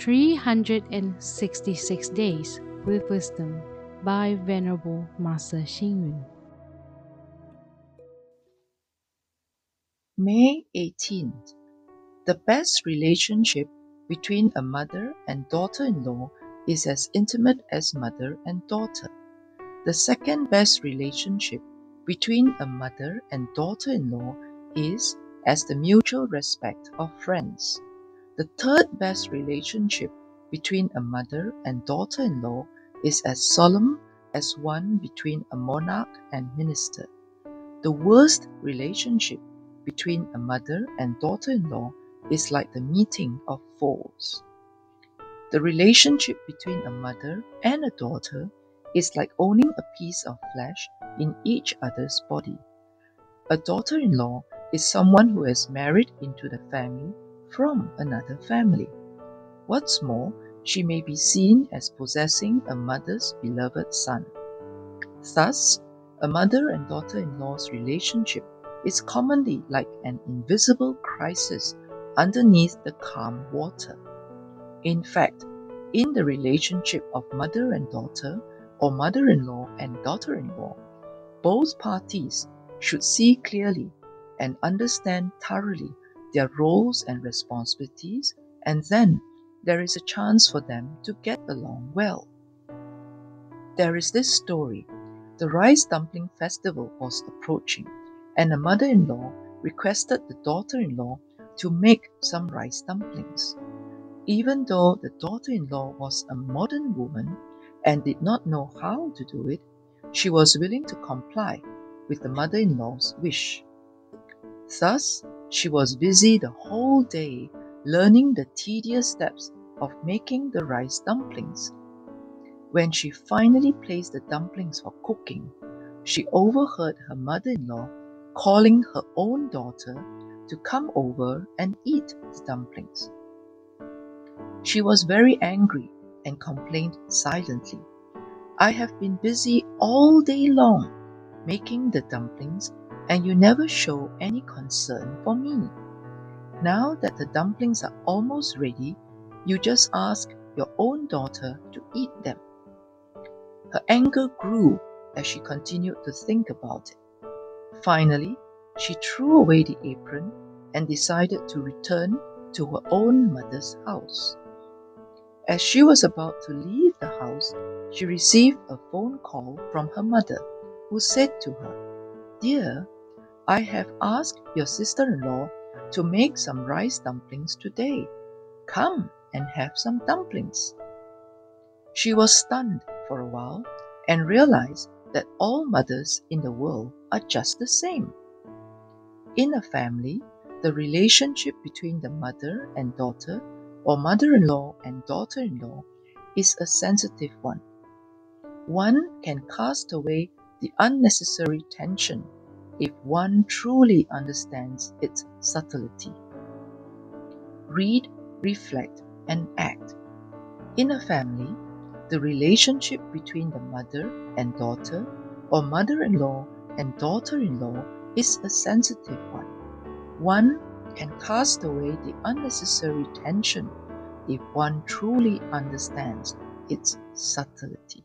366 Days with Wisdom by Venerable Master Hsing. May 18th. The best relationship between a mother and daughter in law is as intimate as mother and daughter. The second best relationship between a mother and daughter in law is as the mutual respect of friends. The third best relationship between a mother and daughter in law is as solemn as one between a monarch and minister. The worst relationship between a mother and daughter in law is like the meeting of foes. The relationship between a mother and a daughter is like owning a piece of flesh in each other's body. A daughter in law is someone who has married into the family from another family. What's more, she may be seen as possessing a mother's beloved son. Thus, a mother and daughter in law's relationship is commonly like an invisible crisis underneath the calm water. In fact, in the relationship of mother and daughter, or mother in law and daughter in law, both parties should see clearly and understand thoroughly their roles and responsibilities, and then there is a chance for them to get along well. There is this story. The rice dumpling festival was approaching, and a mother in law requested the daughter in law to make some rice dumplings. Even though the daughter in law was a modern woman and did not know how to do it, she was willing to comply with the mother in law's wish. Thus, she was busy the whole day learning the tedious steps of making the rice dumplings. When she finally placed the dumplings for cooking, she overheard her mother in law calling her own daughter to come over and eat the dumplings. She was very angry and complained silently. I have been busy all day long making the dumplings and you never show any concern for me. Now that the dumplings are almost ready, you just ask your own daughter to eat them. Her anger grew as she continued to think about it. Finally, she threw away the apron and decided to return to her own mother's house. As she was about to leave the house, she received a phone call from her mother, who said to her, Dear, I have asked your sister in law to make some rice dumplings today. Come and have some dumplings. She was stunned for a while and realized that all mothers in the world are just the same. In a family, the relationship between the mother and daughter, or mother in law and daughter in law, is a sensitive one. One can cast away the unnecessary tension if one truly understands its subtlety. Read, reflect, and act. In a family, the relationship between the mother and daughter, or mother in law and daughter in law, is a sensitive one. One can cast away the unnecessary tension if one truly understands its subtlety.